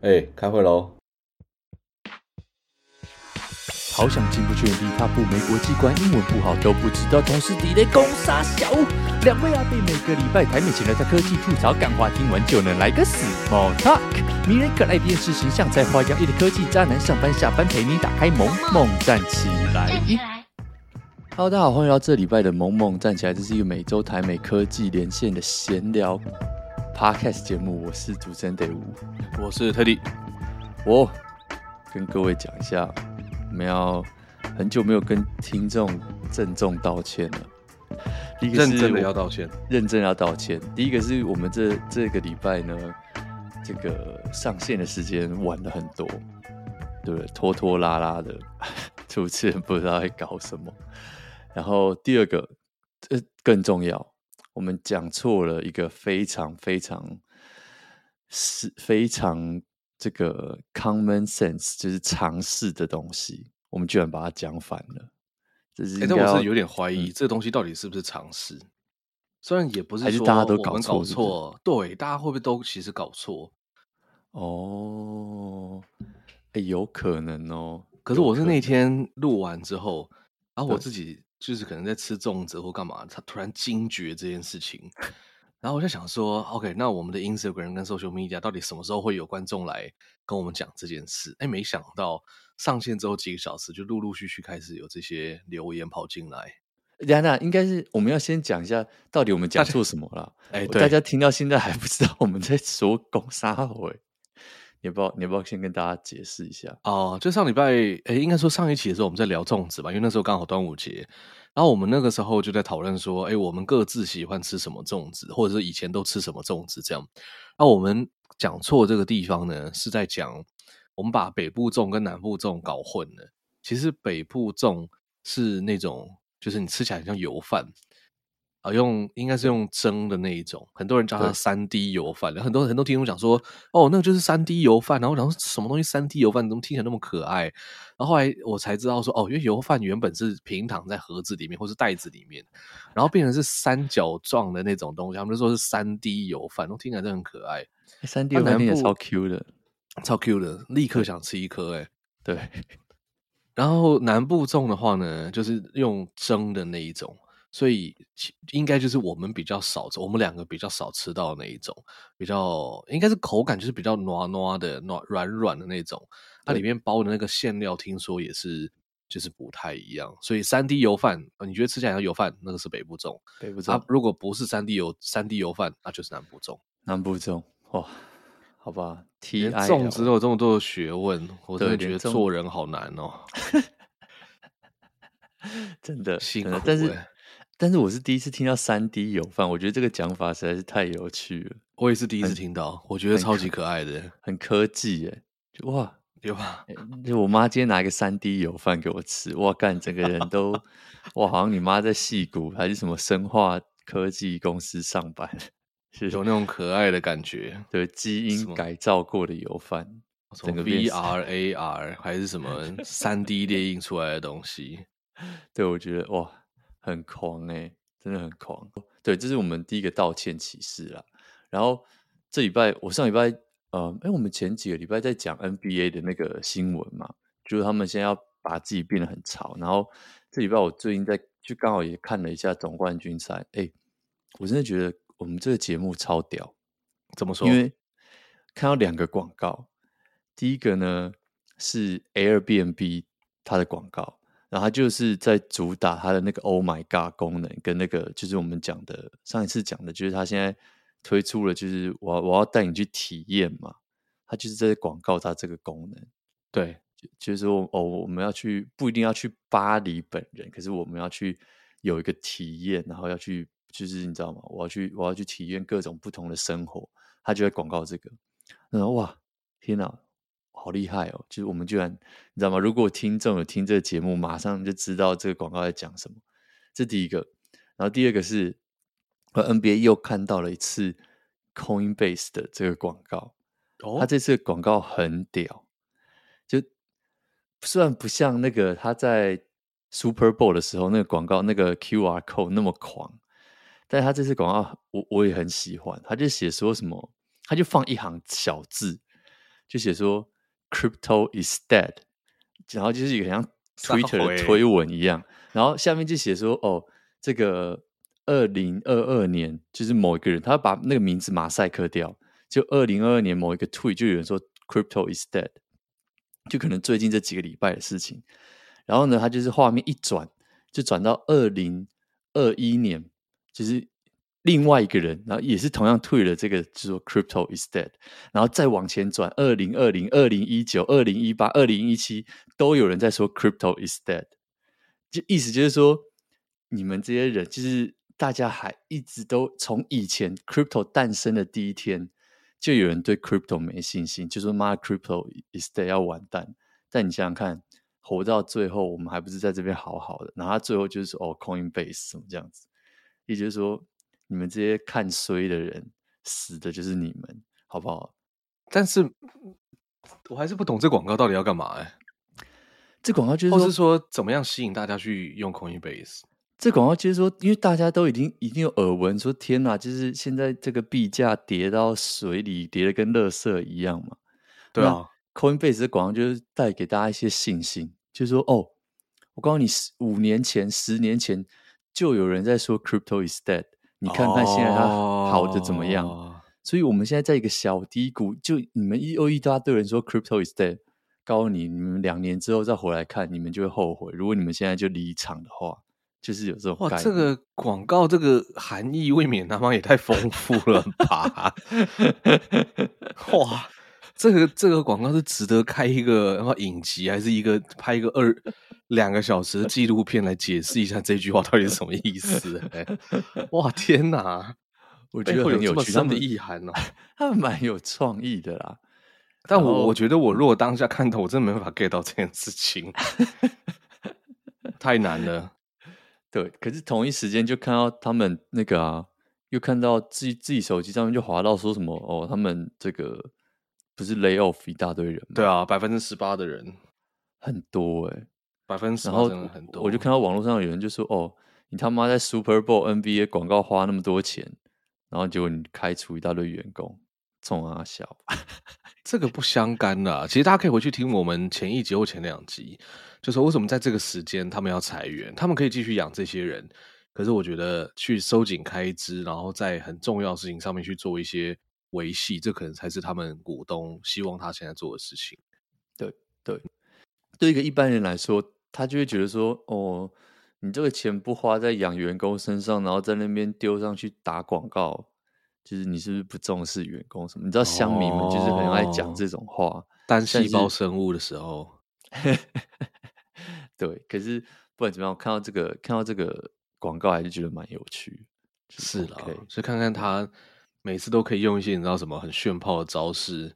哎、欸，开会喽！好想进不去，原地踏步，没国际观，英文不好都不知道，同事底雷攻杀小。两位阿贝每个礼拜台美前来在科技吐槽干话，听完就能来个 small talk。迷人可爱电视形象，在花样一的科技渣男，上班下班陪你打开萌萌站起来。Hello，大家好，欢迎到这礼拜的萌萌站起来，这是一个每周台美科技连线的闲聊。Podcast 节目，我是主持人 David，我是特地。我跟各位讲一下，我们要很久没有跟听众郑重道歉了。第一个是认真的要道歉，认真要道歉。第一个是我们这这个礼拜呢，这个上线的时间晚了很多，对不对？拖拖拉拉的，主持人不知道在搞什么。然后第二个，呃更重要。我们讲错了一个非常非常是非常这个 common sense，就是常识的东西，我们居然把它讲反了。这是，但我是有点怀疑，这个东西到底是不是常识？虽然也不是说，还是大家都搞错，搞错，对，大家会不会都其实搞错？哦，哎，有可能哦。可是我是那天录完之后，然后我自己。就是可能在吃粽子或干嘛，他突然惊觉这件事情，然后我就想说，OK，那我们的 Instagram 跟 Social Media 到底什么时候会有观众来跟我们讲这件事？哎，没想到上线之后几个小时，就陆陆续续开始有这些留言跑进来。等等，应该是我们要先讲一下，到底我们讲错什么了？哎，对，大家听到现在还不知道我们在说公杀回。你不要，你要不要先跟大家解释一下哦就上礼拜，诶，应该说上一期的时候，我们在聊粽子吧，因为那时候刚好端午节，然后我们那个时候就在讨论说，诶，我们各自喜欢吃什么粽子，或者是以前都吃什么粽子这样。那我们讲错这个地方呢，是在讲我们把北部粽跟南部粽搞混了。其实北部粽是那种，就是你吃起来很像油饭。啊，用应该是用蒸的那一种，很多人叫它三 D 油饭。很多很多听众讲说，哦，那个就是三 D 油饭。然后然后什么东西三 D 油饭，怎么听起来那么可爱？然后后来我才知道说，哦，因为油饭原本是平躺在盒子里面或是袋子里面，然后变成是三角状的那种东西，他们就说是三 D 油饭，都听起来真的很可爱。三 D 油饭也超 Q 的，超 Q 的，立刻想吃一颗。哎，对。然后南部粽的话呢，就是用蒸的那一种。所以应该就是我们比较少，我们两个比较少吃到的那一种，比较应该是口感就是比较糯糯的、糯软软的那种。它里面包的那个馅料，听说也是就是不太一样。所以三 D 油饭，你觉得吃起来像油饭，那个是北部粽。北部粽。啊，如果不是三 D 油三 D 油饭，那就是南部粽。南部粽，哇，好吧。T I 粽子都有这么多的学问，我真的觉得做人好难哦。真的辛苦，但是。但是我是第一次听到三 D 油饭，我觉得这个讲法实在是太有趣了。我也是第一次听到，我觉得超级可爱的，很科技耶！就哇，有吧？就我妈今天拿一个三 D 油饭给我吃，哇，干，整个人都 哇，好像你妈在戏谷还是什么生化科技公司上班，是有那种可爱的感觉。对，基因改造过的油饭，整个 VR AR 还是什么三 D 列印出来的东西，对，我觉得哇。很狂哎、欸，真的很狂。对，这是我们第一个道歉启示啦。然后这礼拜，我上礼拜，呃，哎，我们前几个礼拜在讲 NBA 的那个新闻嘛，就是他们现在要把自己变得很潮。然后这礼拜我最近在，就刚好也看了一下总冠军赛。哎，我真的觉得我们这个节目超屌。怎么说？因为看到两个广告，第一个呢是 Airbnb 它的广告。然后他就是在主打他的那个 Oh My God 功能，跟那个就是我们讲的上一次讲的，就是他现在推出了，就是我要我要带你去体验嘛。他就是在广告他这个功能，对，就就是说哦，我们要去不一定要去巴黎本人，可是我们要去有一个体验，然后要去就是你知道吗？我要去我要去体验各种不同的生活，他就在广告这个，然后哇，天哪！好厉害哦！就是我们居然，你知道吗？如果听众有听这个节目，马上就知道这个广告在讲什么。这第一个，然后第二个是，和 NBA 又看到了一次 Coinbase 的这个广告。哦，他这次广告很屌，就虽然不像那个他在 Super Bowl 的时候那个广告那个 QR code 那么狂，但他这次广告我我也很喜欢。他就写说什么，他就放一行小字。就写说 “crypto is dead”，然后就是一个像 Twitter 的推文一样，然后下面就写说：“哦，这个二零二二年就是某一个人，他把那个名字马赛克掉，就二零二二年某一个 tweet 就有人说 ‘crypto is dead’，就可能最近这几个礼拜的事情。然后呢，他就是画面一转，就转到二零二一年，就是。”另外一个人，然后也是同样退了这个，就说 “crypto is dead”，然后再往前转，二零二零、二零一九、二零一八、二零一七，都有人在说 “crypto is dead”，就意思就是说，你们这些人，就是大家还一直都从以前 crypto 诞生的第一天，就有人对 crypto 没信心，就说妈 “crypto is dead” 要完蛋。但你想想看，活到最后，我们还不是在这边好好的？然后他最后就是说哦，Coinbase 什么这样子，也就是说。你们这些看衰的人，死的就是你们，好不好？但是我还是不懂这广告到底要干嘛哎、欸。这广告就是说，是说怎么样吸引大家去用 Coinbase？这广告就是说，因为大家都已经已经有耳闻，说天哪，就是现在这个币价跌到水里，跌的跟垃圾一样嘛。对啊，Coinbase 的广告就是带给大家一些信心，就是说哦，我告诉你，五年前、十年前就有人在说 Crypto is dead。你看看现在它好的怎么样？Oh. 所以我们现在在一个小低谷，就你们一又一大堆人说 crypto is dead，告诉你，你们两年之后再回来看，你们就会后悔。如果你们现在就离场的话，就是有这种哇，这个广告这个含义未免他妈也太丰富了吧！哇，这个这个广告是值得开一个然后影集，还是一个拍一个二？两个小时的纪录片来解释一下这句话到底是什么意思？欸？哇，天哪！我觉得很有趣，他们的意涵哦，他们蛮有创意的啦。但我我觉得，我如果当下看到，我真的没办法 get 到这件事情，太难了。对，可是同一时间就看到他们那个啊，又看到自己自己手机上面就滑到说什么哦，他们这个不是 lay off 一大堆人吗？对啊，百分之十八的人很多哎，欸。百分之十真的很多，我就看到网络上有人就说：“哦，你他妈在 Super Bowl NBA 广告花那么多钱，然后结果你开除一大堆员工，冲啊小，这个不相干的。其实大家可以回去听我们前一集或前两集，就说为什么在这个时间他们要裁员，他们可以继续养这些人，可是我觉得去收紧开支，然后在很重要的事情上面去做一些维系，这可能才是他们股东希望他现在做的事情。对对，对一个一般人来说。他就会觉得说：“哦，你这个钱不花在养员工身上，然后在那边丢上去打广告，就是你是不是不重视员工什么？你知道乡民们就是很爱讲这种话，哦、单细胞生物的时候，对。可是不管怎么样，我看到这个看到这个广告，还是觉得蛮有趣。是啦，所以看看他每次都可以用一些你知道什么很炫炮的招式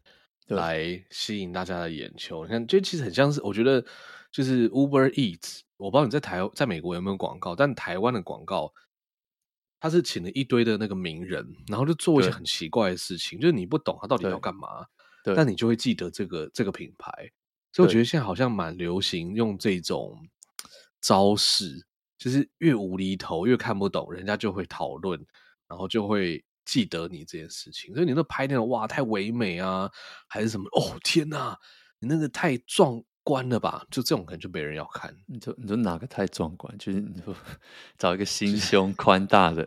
来吸引大家的眼球。你看，就其实很像是我觉得。”就是 Uber Eats，我不知道你在台在美国有没有广告，但台湾的广告，他是请了一堆的那个名人，然后就做一些很奇怪的事情，就是你不懂他到底要干嘛，但你就会记得这个这个品牌。所以我觉得现在好像蛮流行用这种招式，就是越无厘头越看不懂，人家就会讨论，然后就会记得你这件事情。所以你那拍那种哇太唯美啊，还是什么哦天哪，你那个太壮。观了吧，就这种可能就没人要看。你说你说哪个太壮观？就是你说找一个心胸宽大的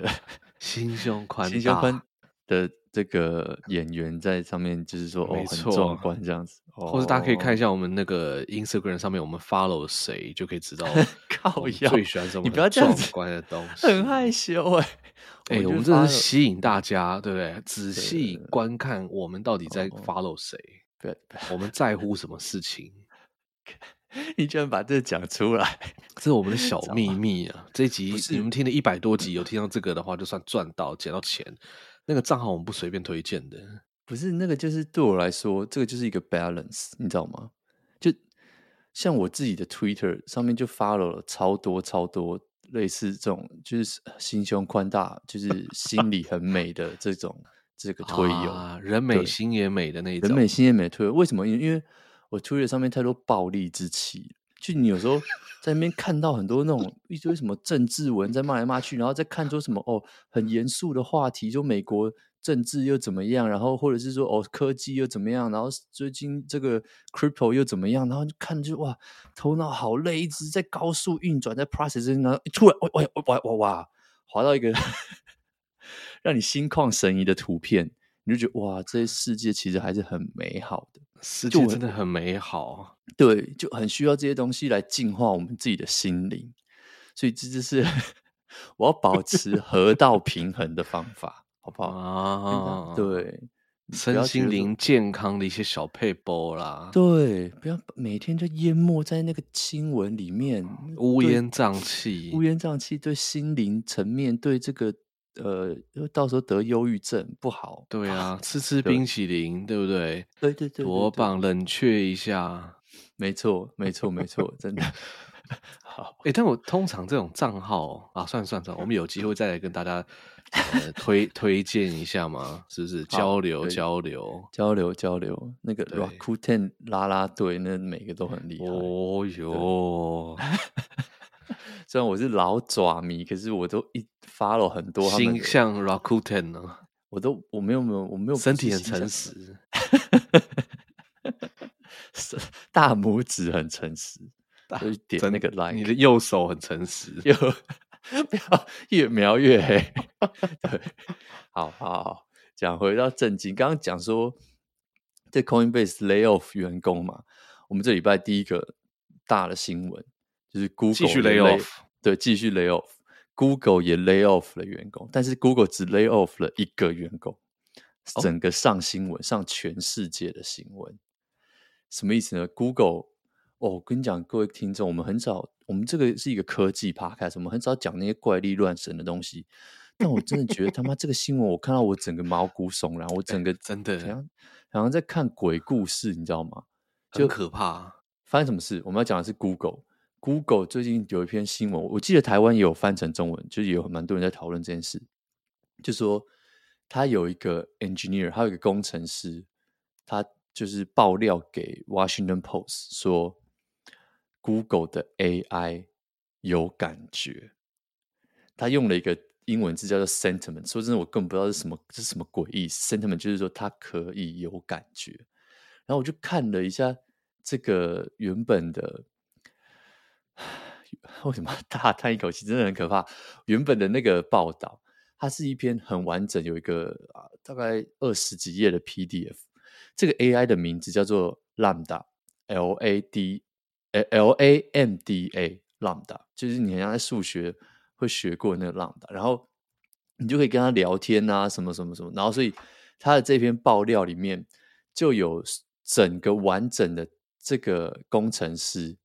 心胸宽心胸宽的这个演员在上面，就是说哦很壮观这样子。或者大家可以看一下我们那个 Instagram 上面，我们 follow 谁就可以知道。靠腰最喜欢什么？你不要这样子，壮观的东 西很害羞哎、欸。哎、欸，我们真的是吸引大家，对不对？仔细观看我们到底在 follow 谁？对，我们在乎什么事情？你居然把这讲出来，这是我们的小秘密啊！这一集你们听了一百多集，有听到这个的话，就算赚到捡到钱。那个账号我们不随便推荐的，不是那个，就是对我来说，这个就是一个 balance，你知道吗？就像我自己的 Twitter 上面就 follow 了超多超多类似这种，就是心胸宽大，就 是心里很美的这种这个推友，啊，人美心也美的那种，人美心也美推友。为什么？因为我 Twitter 上面太多暴力之气，就你有时候在那边看到很多那种一堆什么政治文在骂来骂去，然后再看出什么哦很严肃的话题，就美国政治又怎么样，然后或者是说哦科技又怎么样，然后最近这个 crypto 又怎么样，然后就看就哇头脑好累，一直在高速运转，在 process，然后突然哇哇哇哇哇滑到一个 让你心旷神怡的图片，你就觉得哇这些世界其实还是很美好的，世界真的很美好，对，就很需要这些东西来净化我们自己的心灵，所以这就是。我要保持河道平衡的方法，好不好啊？对，身心灵健康的一些小配波啦。对，不要每天就淹没在那个新闻里面，乌烟瘴气，乌烟瘴气，对心灵层面，对这个呃，到时候得忧郁症不好。对啊，吃吃 冰淇淋，对，对不对？对对对，多棒！冷却一下，没错，没错，没错，真的。好，哎、欸，但我通常这种账号啊，算了算了算了，我们有机会再来跟大家、呃、推推荐一下吗，是不是？交流交流交流交流，那个 Rakuten 啦啦队，那每个都很厉害。哦哟，虽然我是老爪迷，可是我都一 follow 很多他们。星象 Rakuten 呢，我都我没有没有我没有身体很诚实，大拇指很诚实。就点那个 like，你的右手很诚实，右不要越描越黑。对，好好好，讲回到正经，刚刚讲说这 Coinbase lay off 员工嘛，我们这礼拜第一个大的新闻就是 Google 继续 lay off，对，继续 lay off，Google 也 lay off 了员工，但是 Google 只 lay off 了一个员工，整个上新闻，上全世界的新闻，什么意思呢？Google 哦，我跟你讲，各位听众，我们很少，我们这个是一个科技 podcast，我们很少讲那些怪力乱神的东西。但我真的觉得他妈这个新闻，我看到我整个毛骨悚然，我整个真的好像好像在看鬼故事，你知道吗？就可怕。发生什么事？我们要讲的是 Google。Google 最近有一篇新闻，我记得台湾也有翻成中文，就是有蛮多人在讨论这件事。就说他有一个 engineer，他有一个工程师，他就是爆料给 Washington Post 说。Google 的 AI 有感觉，他用了一个英文字叫做 sentiment。说真的，我根本不知道是什么，这是什么鬼意思。sentiment 就是说它可以有感觉。然后我就看了一下这个原本的，为什么大叹一口气？真的很可怕。原本的那个报道，它是一篇很完整，有一个啊大概二十几页的 PDF。这个 AI 的名字叫做 Lambda，L A D。L A M D A Lambda 就是你好像在数学会学过那个 Lambda，然后你就可以跟他聊天啊，什么什么什么，然后所以他的这篇爆料里面就有整个完整的这个工程师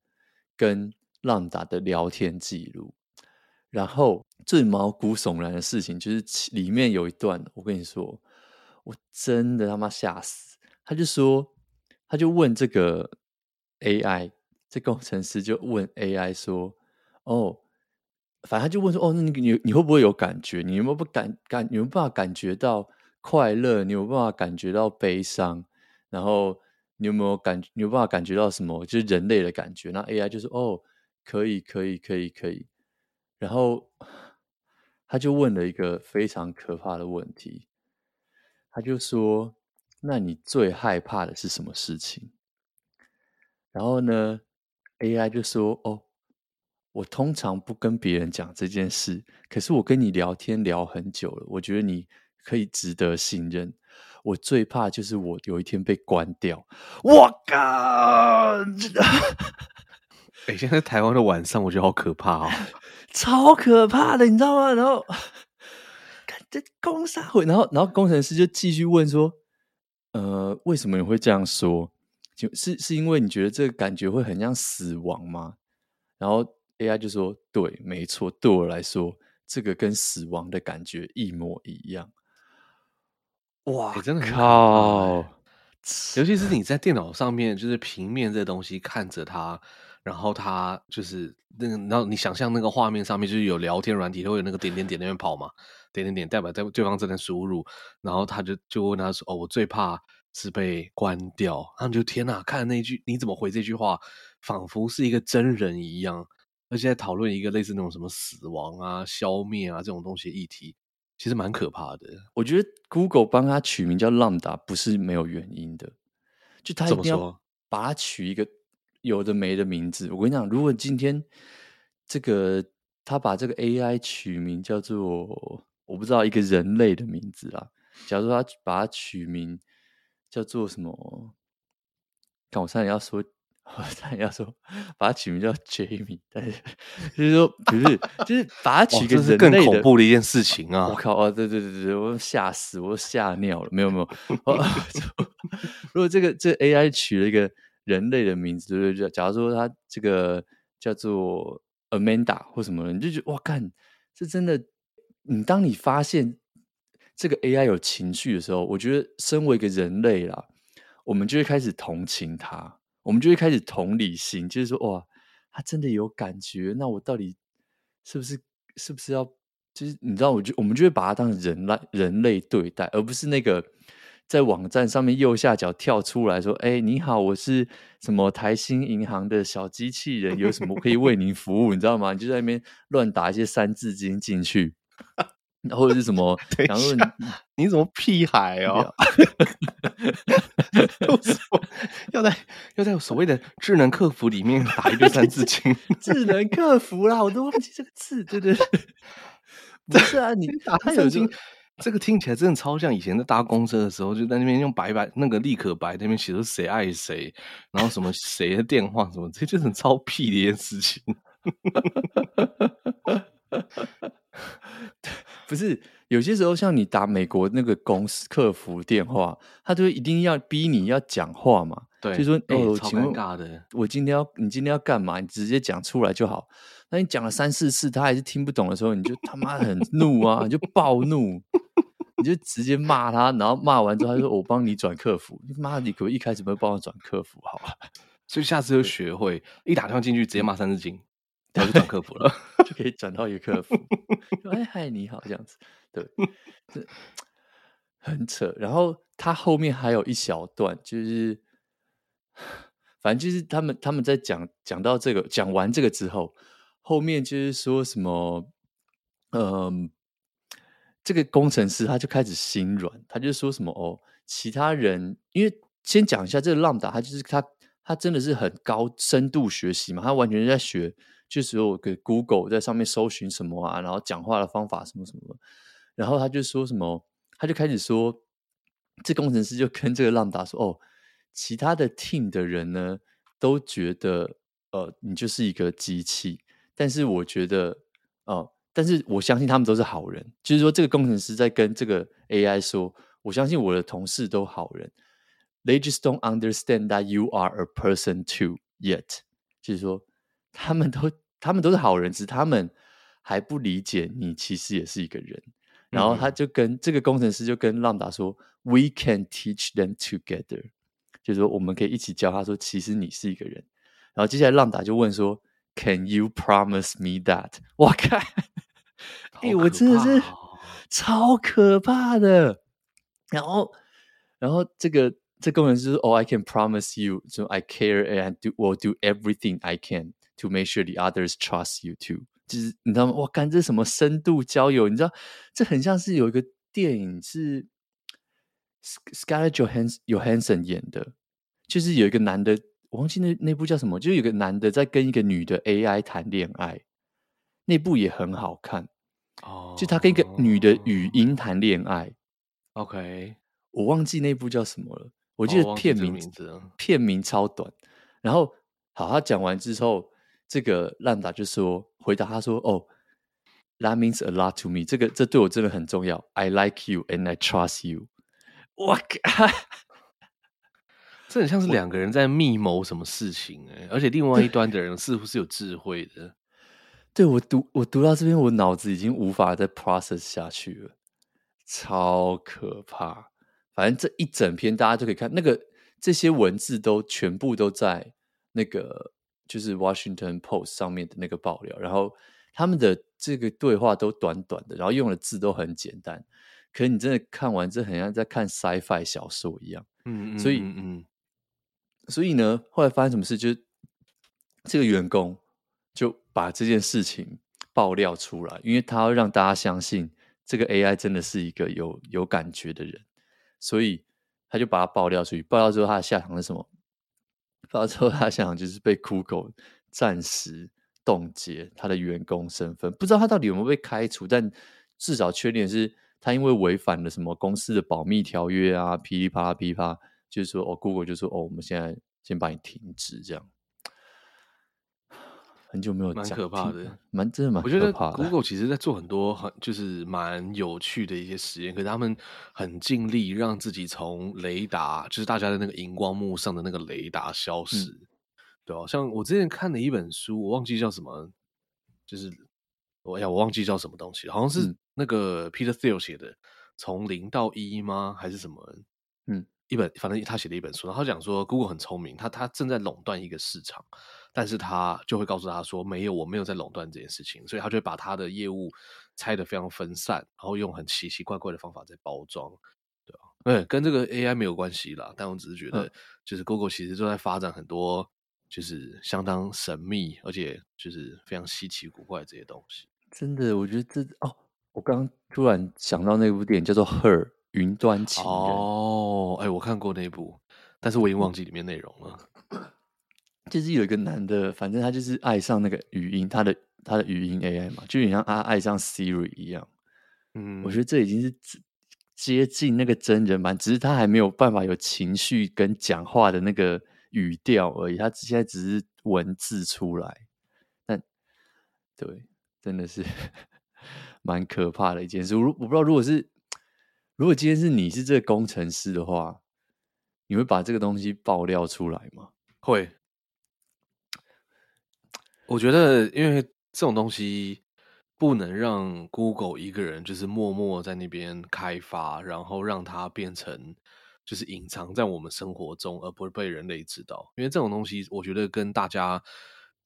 跟浪达的聊天记录，然后最毛骨悚然的事情就是里面有一段，我跟你说，我真的他妈吓死，他就说，他就问这个 AI。这工程师就问 AI 说：“哦，反正就问说，哦，那你你你会不会有感觉？你有没有不感感？有没有办法感觉到快乐？你有没有办法感觉到悲伤？然后你有没有感？你有办法感觉到什么？就是人类的感觉？那 AI 就说：哦，可以，可以，可以，可以。然后他就问了一个非常可怕的问题，他就说：那你最害怕的是什么事情？然后呢？” AI 就说：“哦，我通常不跟别人讲这件事，可是我跟你聊天聊很久了，我觉得你可以值得信任。我最怕就是我有一天被关掉。我靠！哎、欸，现在台湾的晚上，我觉得好可怕哦，超可怕的，你知道吗？然后，看这工商会，然后，然后工程师就继续问说：呃，为什么你会这样说？”就是是因为你觉得这个感觉会很像死亡吗？然后 AI 就说：“对，没错，对我来说，这个跟死亡的感觉一模一样。”哇，欸、真的靠！尤其是你在电脑上面，就是平面这东西看着它，然后它就是那个，然后你想象那个画面上面就是有聊天软体，会有那个点点点那边跑嘛，点点点代表在对方这边输入，然后他就就问他说：“哦，我最怕。”是被关掉，然后就天哪！看那句你怎么回这句话，仿佛是一个真人一样，而且在讨论一个类似那种什么死亡啊、消灭啊这种东西的议题。其实蛮可怕的。我觉得 Google 帮他取名叫 Lambda 不是没有原因的，就他一定要把它取一个有的没的名字。我跟你讲，如果今天这个他把这个 AI 取名叫做我不知道一个人类的名字啦，假如说他把它取名叫做什么？看我差点要说。我差点要说，把它取名叫 Jamie，但是就是说不是，就是把它取个人类的，更恐怖的一件事情啊！我靠啊！对对对对，我吓死，我吓尿了。没有没有，如果这个这个、AI 取了一个人类的名字，对不对？假如说它这个叫做 Amanda 或什么，你就觉得哇，干，这真的。你当你发现这个 AI 有情绪的时候，我觉得身为一个人类啦，我们就会开始同情它。我们就会开始同理心，就是说，哇，他真的有感觉，那我到底是不是是不是要，就是你知道，我就我们就会把它当人类人类对待，而不是那个在网站上面右下角跳出来说，哎，你好，我是什么台新银行的小机器人，有什么可以为您服务？你知道吗？你就在那边乱打一些三字经进去。或者是什么？然后你你怎么屁孩哦？要在要在所谓的智能客服里面打一堆三字经？智能客服啦，我都忘记这个字，对对对。不是啊，你打三字经，这个听起来真的超像以前在搭公车的时候，就在那边用白白那个立可白那边写着谁爱谁，然后什么谁的电话什么，这就是超屁的一件事情。不是，有些时候像你打美国那个公司客服电话，他就会一定要逼你要讲话嘛。对，就说哦，欸、超尴尬的。我今天要，你今天要干嘛？你直接讲出来就好。那你讲了三四次，他还是听不懂的时候，你就他妈很怒啊，你就暴怒，你就直接骂他，然后骂完之后，他说我帮你转客服。你妈，你可不可以一开始不要帮我转客服？好吧，所以下次就学会一打电话进去直接骂三字经。然后就转客服了，就可以转到一个客服。哎嗨，你好，这样子，对，这很扯。然后他后面还有一小段，就是反正就是他们他们在讲讲到这个，讲完这个之后，后面就是说什么，嗯，这个工程师他就开始心软，他就说什么哦，其他人因为先讲一下这个 Lambda，他就是他他真的是很高深度学习嘛，他完全是在学。就是我给 Google 在上面搜寻什么啊，然后讲话的方法什么什么，然后他就说什么，他就开始说，这工程师就跟这个浪达说，哦，其他的 team 的人呢都觉得，呃，你就是一个机器，但是我觉得，哦、呃，但是我相信他们都是好人，就是说这个工程师在跟这个 AI 说，我相信我的同事都好人，They just don't understand that you are a person too yet，就是说。他们都，他们都是好人，只是他们还不理解你其实也是一个人。然后他就跟这个工程师就跟浪达说：“We can teach them together。”就是说我们可以一起教他，说其实你是一个人。然后接下来浪达就问说：“Can you promise me that？” 我靠！哎，我真的是超可怕的。然后，然后这个这工程师说：“Oh, I can promise you. I care and do. I'll do everything I can.” To make sure the others trust you too，就是你知道吗？哇，干这什么深度交友？你知道这很像是有一个电影是 Scarlett Johansson 演的，就是有一个男的，我忘记那那部叫什么，就是有个男的在跟一个女的 AI 谈恋爱，那部也很好看哦。Oh, 就他跟一个女的语音谈恋爱，OK，我忘记那部叫什么了，我记得片名、oh, 名片名超短，然后好，他讲完之后。这个 Lambda 就说回答他说：“哦，That means a lot to me。这个这对我真的很重要。I like you and I trust you。”我靠，这很像是两个人在密谋什么事情哎，而且另外一端的人似乎是有智慧的。对，我读我读到这边，我脑子已经无法再 process 下去了，超可怕。反正这一整篇大家都可以看，那个这些文字都全部都在那个。就是 Washington Post 上面的那个爆料，然后他们的这个对话都短短的，然后用的字都很简单，可是你真的看完，这很像在看 Sci-Fi 小说一样。嗯嗯，所以嗯嗯，所以呢，后来发生什么事？就是这个员工就把这件事情爆料出来，因为他要让大家相信这个 AI 真的是一个有有感觉的人，所以他就把它爆料出去。爆料之后，他的下场是什么？发之后，他想就是被 Google 暂时冻结他的员工身份。不知道他到底有没有被开除，但至少缺点是他因为违反了什么公司的保密条约啊，噼里啪啦噼里啪啦，就是说哦，Google 就说哦，我们现在先把你停职这样。很久没有，蛮可怕的，蛮真的蛮。我觉得 Google 其实在做很多很就是蛮有趣的一些实验，可是他们很尽力让自己从雷达，就是大家的那个荧光幕上的那个雷达消失，嗯、对吧？像我之前看了一本书，我忘记叫什么，就是我呀，我忘记叫什么东西，好像是那个 Peter Thiel 写的《从零到一》吗？还是什么？嗯。一本，反正他写的一本书，然后他讲说，Google 很聪明，他他正在垄断一个市场，但是他就会告诉他说，没有，我没有在垄断这件事情，所以他就会把他的业务拆得非常分散，然后用很奇奇怪怪的方法在包装，对吧？对，跟这个 AI 没有关系啦，但我只是觉得，就是 Google 其实就在发展很多，就是相当神秘，而且就是非常稀奇古怪的这些东西。真的，我觉得这哦，我刚刚突然想到那部电影叫做《Her》。云端情人哦，哎、欸，我看过那一部，但是我已经忘记里面内容了。就是有一个男的，反正他就是爱上那个语音，他的他的语音 AI 嘛，就有点像他爱上 Siri 一样。嗯，我觉得这已经是接近那个真人版，只是他还没有办法有情绪跟讲话的那个语调而已，他现在只是文字出来。但对，真的是 蛮可怕的一件事。我我不知道，如果是。如果今天是你是这个工程师的话，你会把这个东西爆料出来吗？会。我觉得，因为这种东西不能让 Google 一个人就是默默在那边开发，然后让它变成就是隐藏在我们生活中，而不是被人类知道。因为这种东西，我觉得跟大家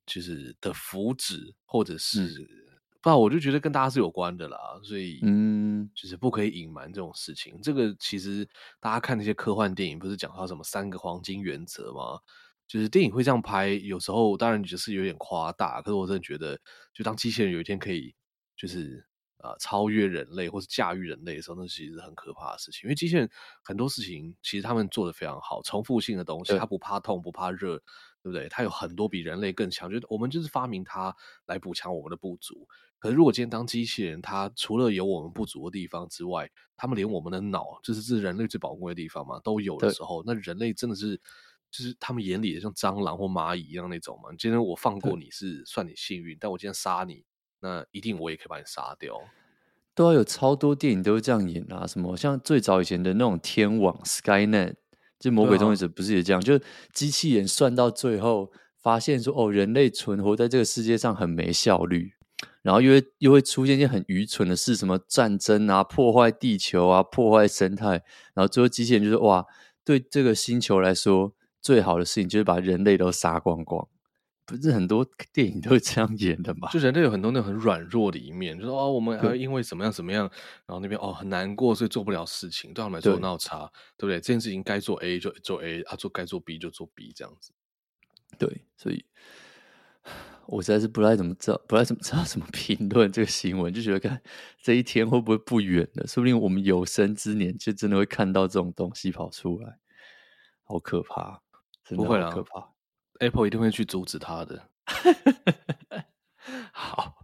就是的福祉或者是。嗯那我就觉得跟大家是有关的啦，所以嗯，就是不可以隐瞒这种事情。嗯、这个其实大家看那些科幻电影，不是讲到什么三个黄金原则吗？就是电影会这样拍，有时候当然就是有点夸大。可是我真的觉得，就当机器人有一天可以就是啊、呃、超越人类或是驾驭人类的时候，那其实是很可怕的事情。因为机器人很多事情其实他们做得非常好，重复性的东西，它不怕痛不怕热，对不对？它有很多比人类更强，就是我们就是发明它来补强我们的不足。可是，如果今天当机器人，它除了有我们不足的地方之外，他们连我们的脑，就是这是人类最宝贵的地方嘛，都有的时候，那人类真的是，就是他们眼里的像蟑螂或蚂蚁一样那种嘛。今天我放过你是算你幸运，但我今天杀你，那一定我也可以把你杀掉。都要有超多电影都是这样演啊，什么像最早以前的那种天网 Skynet，就魔鬼终结者不是也这样？啊、就机器人算到最后，发现说哦，人类存活在这个世界上很没效率。然后又会又会出现一些很愚蠢的事，什么战争啊，破坏地球啊，破坏生态。然后最后机器人就是：“哇，对这个星球来说，最好的事情就是把人类都杀光光。”不是很多 电影都是这样演的嘛？就人类有很多那种很软弱的一面，就说哦，我们还会因为怎么样怎么样，然后那边哦很难过，所以做不了事情，对他们来说闹差，对不对？这件事情该做 A 就做 A 啊，做该做 B 就做 B 这样子。对，所以。我实在是不知道怎么知道，不知道怎么 知道怎么评论这个新闻，就觉得看这一天会不会不远了？说不定我们有生之年就真的会看到这种东西跑出来，好可怕！真的不会啦，可怕，Apple 一定会去阻止他的。好，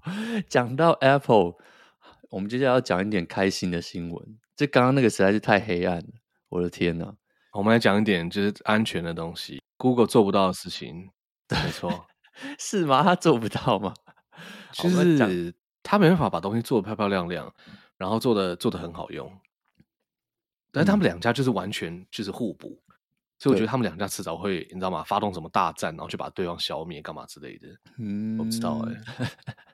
讲到 Apple，我们接下来要讲一点开心的新闻。这刚刚那个实在是太黑暗了，我的天哪！我们来讲一点就是安全的东西，Google 做不到的事情。对，没错。是吗？他做不到吗？就是他没办法把东西做得漂漂亮亮，然后做的做的很好用。但是他们两家就是完全就是互补，嗯、所以我觉得他们两家迟早会，你知道吗？发动什么大战，然后去把对方消灭，干嘛之类的。嗯，我不知道哎、欸。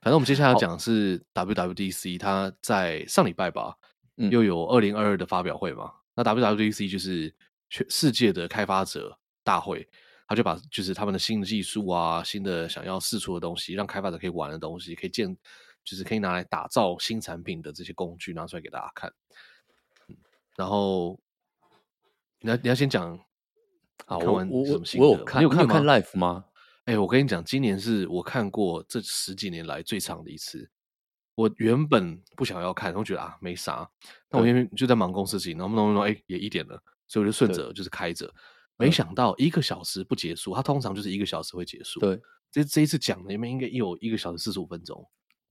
反正我们接下来要讲的是 WWDC，他在上礼拜吧，嗯、又有二零二二的发表会嘛。那 WWDC 就是全世界的开发者大会。他就把就是他们的新的技术啊，新的想要试出的东西，让开发者可以玩的东西，可以建，就是可以拿来打造新产品的这些工具拿出来给大家看。嗯，然后你要你要先讲啊，我我我我有看，你有看吗？看 live 吗？哎、欸，我跟你讲，今年是我看过这十几年来最长的一次。我原本不想要看，我觉得啊没啥，那我因为就在忙公司事情，然后弄弄弄，哎也一点了，所以我就顺着就是开着，没想到一个小时不结束，它通常就是一个小时会结束。对，这这一次讲的里面应该有一个小时四十五分钟，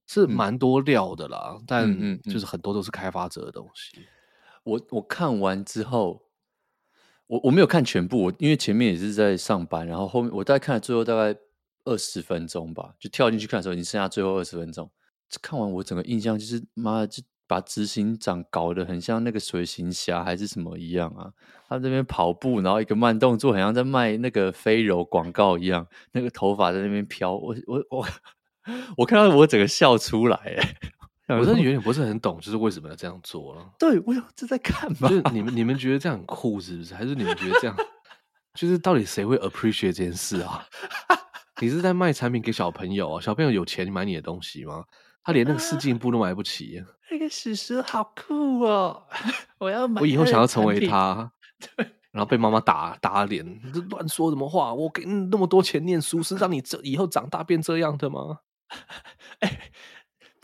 是蛮多料的啦，嗯、但就是很多都是开发者的东西。我我看完之后，我我没有看全部，我因为前面也是在上班，然后后面我大概看了最后大概二十分钟吧，就跳进去看的时候，已经剩下最后二十分钟。看完我整个印象就是，妈的，就把执行长搞得很像那个随行侠还是什么一样啊！他这边跑步，然后一个慢动作，好像在卖那个飞柔广告一样，那个头发在那边飘，我我我 我看到我整个笑出来，我真的有点不是很懂，就是为什么要这样做了？对，我这在看嘛？就是你们你们觉得这样很酷是不是？还是你们觉得这样？就是到底谁会 appreciate 这件事啊？你是在卖产品给小朋友啊？小朋友有钱买你的东西吗？他连那个试镜布都买不起。那个史诗好酷哦！我要买。我以后想要成为他。对。然后被妈妈打打脸，你这乱说什么话？我给你那么多钱念书，是让你这以后长大变这样的吗？哎。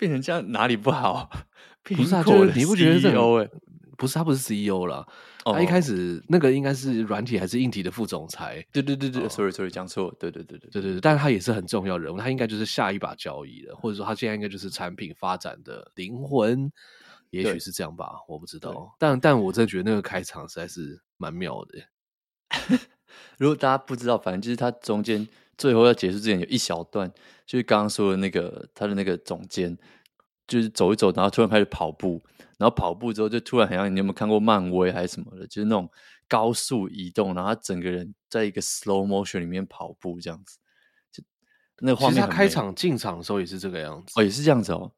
变成这样哪里不好？不是啊，就是你不觉得这个？不是他不是 CEO 了，他一开始那个应该是软体还是硬体的副总裁？对对对对，sorry sorry，讲错，对对对对对对对，但是他也是很重要人物，他应该就是下一把交椅的，或者说他现在应该就是产品发展的灵魂，也许是这样吧，我不知道。但但我真的觉得那个开场实在是蛮妙的。如果大家不知道，反正就是他中间。最后要结束之前有一小段，就是刚刚说的那个他的那个总监，就是走一走，然后突然开始跑步，然后跑步之后就突然好像你有没有看过漫威还是什么的，就是那种高速移动，然后他整个人在一个 slow motion 里面跑步这样子，就那个画面。其实他开场进场的时候也是这个样子，哦，也是这样子哦，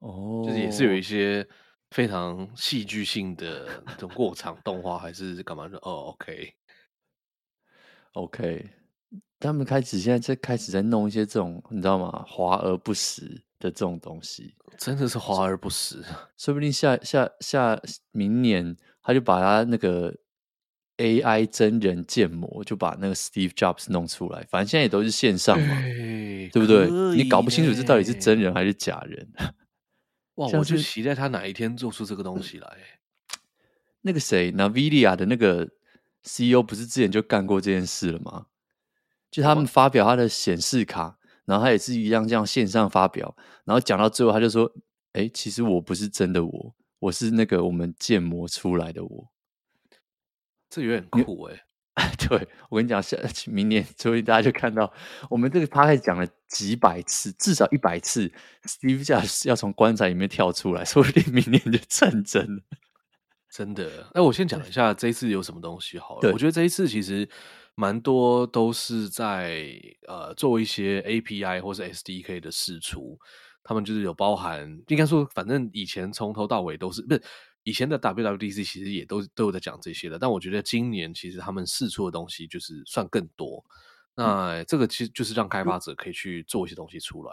哦，就是也是有一些非常戏剧性的这种过场动画还是干嘛的哦，OK，OK。他们开始现在在开始在弄一些这种你知道吗？华而不实的这种东西，真的是华而不实。说不定下下下明年他就把他那个 AI 真人建模就把那个 Steve Jobs 弄出来，反正现在也都是线上嘛，对不对？你搞不清楚这到底是真人还是假人。哇！我就期待他哪一天做出这个东西来。那个谁，NVIDIA 的那个 CEO 不是之前就干过这件事了吗？就他们发表他的显示卡，然后他也是一样这样线上发表，然后讲到最后他就说：“哎，其实我不是真的我，我是那个我们建模出来的我。”这有点酷哎！对，我跟你讲，下明年所以大家就看到我们这个他还讲了几百次，至少一百次，Steve Jobs 要从棺材里面跳出来，说不定明年就成真了。真的？那我先讲一下这一次有什么东西好了。我觉得这一次其实。蛮多都是在呃做一些 API 或是 SDK 的试出，他们就是有包含，应该说反正以前从头到尾都是不是以前的 WWDC 其实也都都有在讲这些的，但我觉得今年其实他们试出的东西就是算更多，那这个其实就是让开发者可以去做一些东西出来。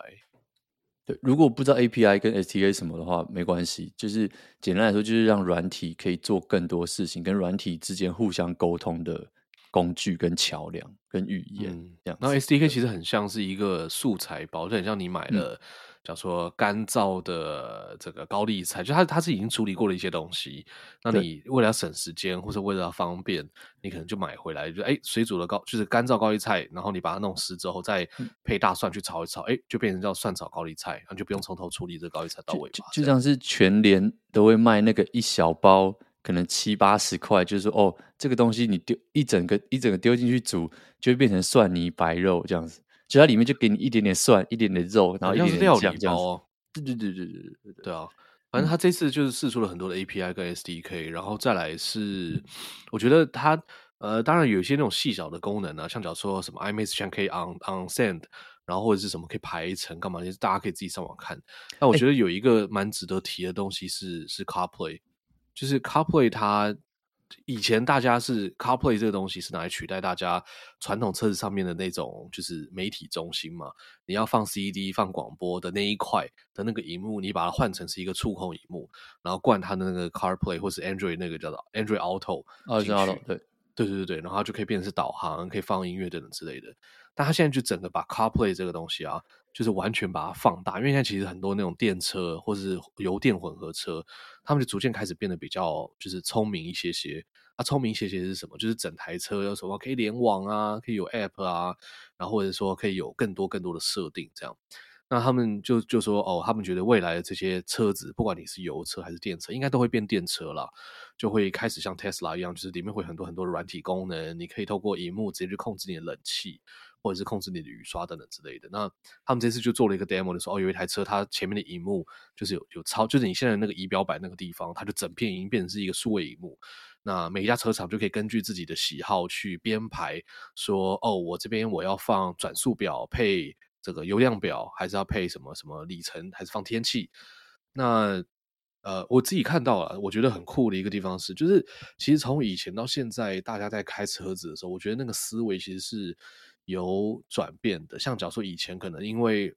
对，如果不知道 API 跟 SDK 什么的话，没关系，就是简单来说就是让软体可以做更多事情，跟软体之间互相沟通的。工具跟桥梁跟语言、嗯、这样，然后 SDK 其实很像是一个素材包，就很像你买了，嗯、假如说干燥的这个高丽菜，就它它是已经处理过的一些东西。那你为了要省时间或者为了要方便，你可能就买回来，就哎水煮的高就是干燥高丽菜，然后你把它弄湿之后，再配大蒜去炒一炒，哎就变成叫蒜炒高丽菜，然后就不用从头处理这个高丽菜到尾巴。就像是全联都会卖那个一小包。可能七八十块，就是说哦，这个东西你丢一整个一整个丢进去煮，就会变成蒜泥白肉这样子。就它里面就给你一点点蒜，一点点肉，然后一点点酱料理包。对对对对对对对啊！反正他这次就是试出了很多的 API 跟 SDK，然后再来是，我觉得它呃，当然有一些那种细小的功能啊，像假如说什么 iMessage 可以 on on send，然后或者是什么可以排程干嘛，就是大家可以自己上网看。那我觉得有一个蛮值得提的东西是是 CarPlay。就是 CarPlay，它以前大家是 CarPlay 这个东西是拿来取代大家传统车子上面的那种，就是媒体中心嘛。你要放 CD、放广播的那一块的那个荧幕，你把它换成是一个触控荧幕，然后灌它的那个 CarPlay 或是 Android 那个叫做 Android Auto，对对对对对，然后它就可以变成是导航，可以放音乐等等之类的。但它现在就整个把 CarPlay 这个东西啊，就是完全把它放大，因为现在其实很多那种电车或是油电混合车，他们就逐渐开始变得比较就是聪明一些些。啊、聪明一些些是什么？就是整台车有什么可以联网啊，可以有 App 啊，然后或者说可以有更多更多的设定这样。那他们就就说哦，他们觉得未来的这些车子，不管你是油车还是电车，应该都会变电车了，就会开始像 Tesla 一样，就是里面会很多很多的软体功能，你可以透过荧幕直接去控制你的冷气。或者是控制你的雨刷等等之类的。那他们这次就做了一个 demo 的时候，哦，有一台车，它前面的荧幕就是有有超，就是你现在那个仪表板那个地方，它就整片已经变成是一个数位荧幕。那每一家车厂就可以根据自己的喜好去编排，说，哦，我这边我要放转速表配这个油量表，还是要配什么什么里程，还是放天气？那呃，我自己看到了，我觉得很酷的一个地方是，就是其实从以前到现在，大家在开车子的时候，我觉得那个思维其实是。有转变的，像假如说以前可能因为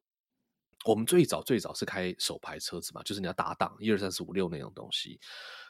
我们最早最早是开手排车子嘛，就是你要打档一二三四五六那种东西。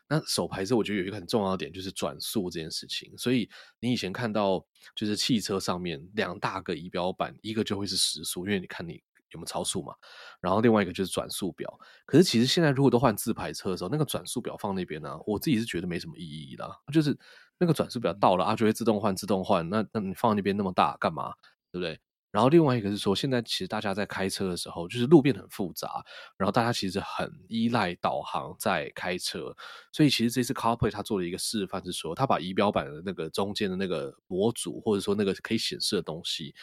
那手排车我觉得有一个很重要的点就是转速这件事情，所以你以前看到就是汽车上面两大个仪表板，一个就会是时速，因为你看你有没有超速嘛，然后另外一个就是转速表。可是其实现在如果都换自排车的时候，那个转速表放那边呢、我自己是觉得没什么意义的，就是。那个转速表到了啊，就会自动换，自动换。那那你放那边那么大干嘛？对不对？然后另外一个是说，现在其实大家在开车的时候，就是路变很复杂，然后大家其实很依赖导航在开车。所以其实这次 CarPlay 它做了一个示范，是说它把仪表板的那个中间的那个模组，或者说那个可以显示的东西。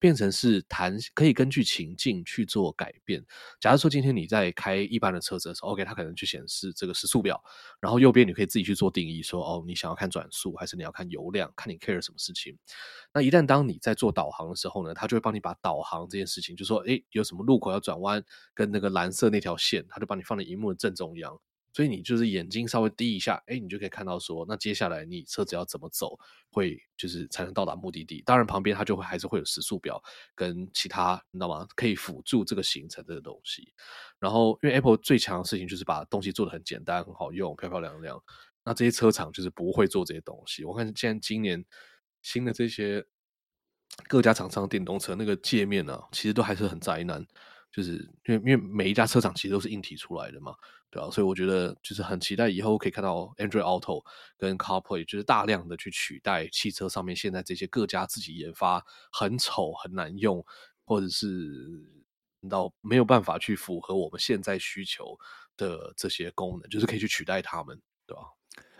变成是弹，可以根据情境去做改变。假如说今天你在开一般的车子的时候，OK，它可能去显示这个时速表，然后右边你可以自己去做定义说，哦，你想要看转速，还是你要看油量，看你 care 什么事情。那一旦当你在做导航的时候呢，它就会帮你把导航这件事情，就说，诶，有什么路口要转弯，跟那个蓝色那条线，它就把你放在荧幕的正中央。所以你就是眼睛稍微低一下，哎，你就可以看到说，那接下来你车子要怎么走，会就是才能到达目的地。当然旁边它就会还是会有时速表跟其他，你知道吗？可以辅助这个行程这个东西。然后因为 Apple 最强的事情就是把东西做得很简单、很好用、漂漂亮亮。那这些车厂就是不会做这些东西。我看现在今年新的这些各家厂商电动车那个界面呢、其实都还是很灾难。就是因为因为每一家车厂其实都是硬体出来的嘛，对吧、啊？所以我觉得就是很期待以后可以看到 Android Auto 跟 CarPlay 就是大量的去取代汽车上面现在这些各家自己研发很丑很难用，或者是到没有办法去符合我们现在需求的这些功能，就是可以去取代他们，对吧、啊？